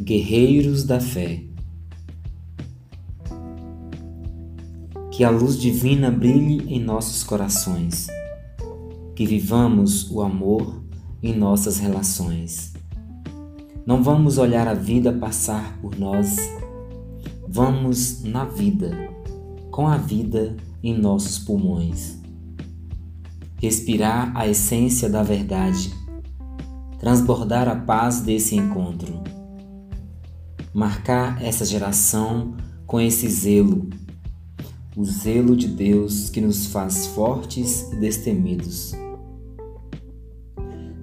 guerreiros da fé. Que a luz divina brilhe em nossos corações, que vivamos o amor em nossas relações. Não vamos olhar a vida passar por nós, vamos na vida, com a vida em nossos pulmões. Respirar a essência da verdade transbordar a paz desse encontro. Marcar essa geração com esse zelo, o zelo de Deus que nos faz fortes e destemidos.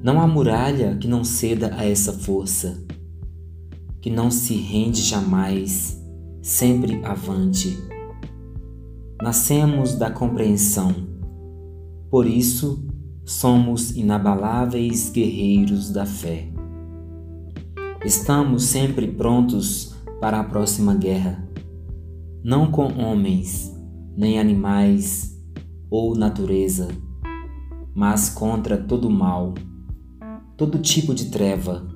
Não há muralha que não ceda a essa força, que não se rende jamais, sempre avante. Nascemos da compreensão, por isso somos inabaláveis guerreiros da fé. Estamos sempre prontos para a próxima guerra, não com homens, nem animais ou natureza, mas contra todo mal, todo tipo de treva,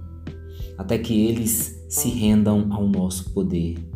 até que eles se rendam ao nosso poder.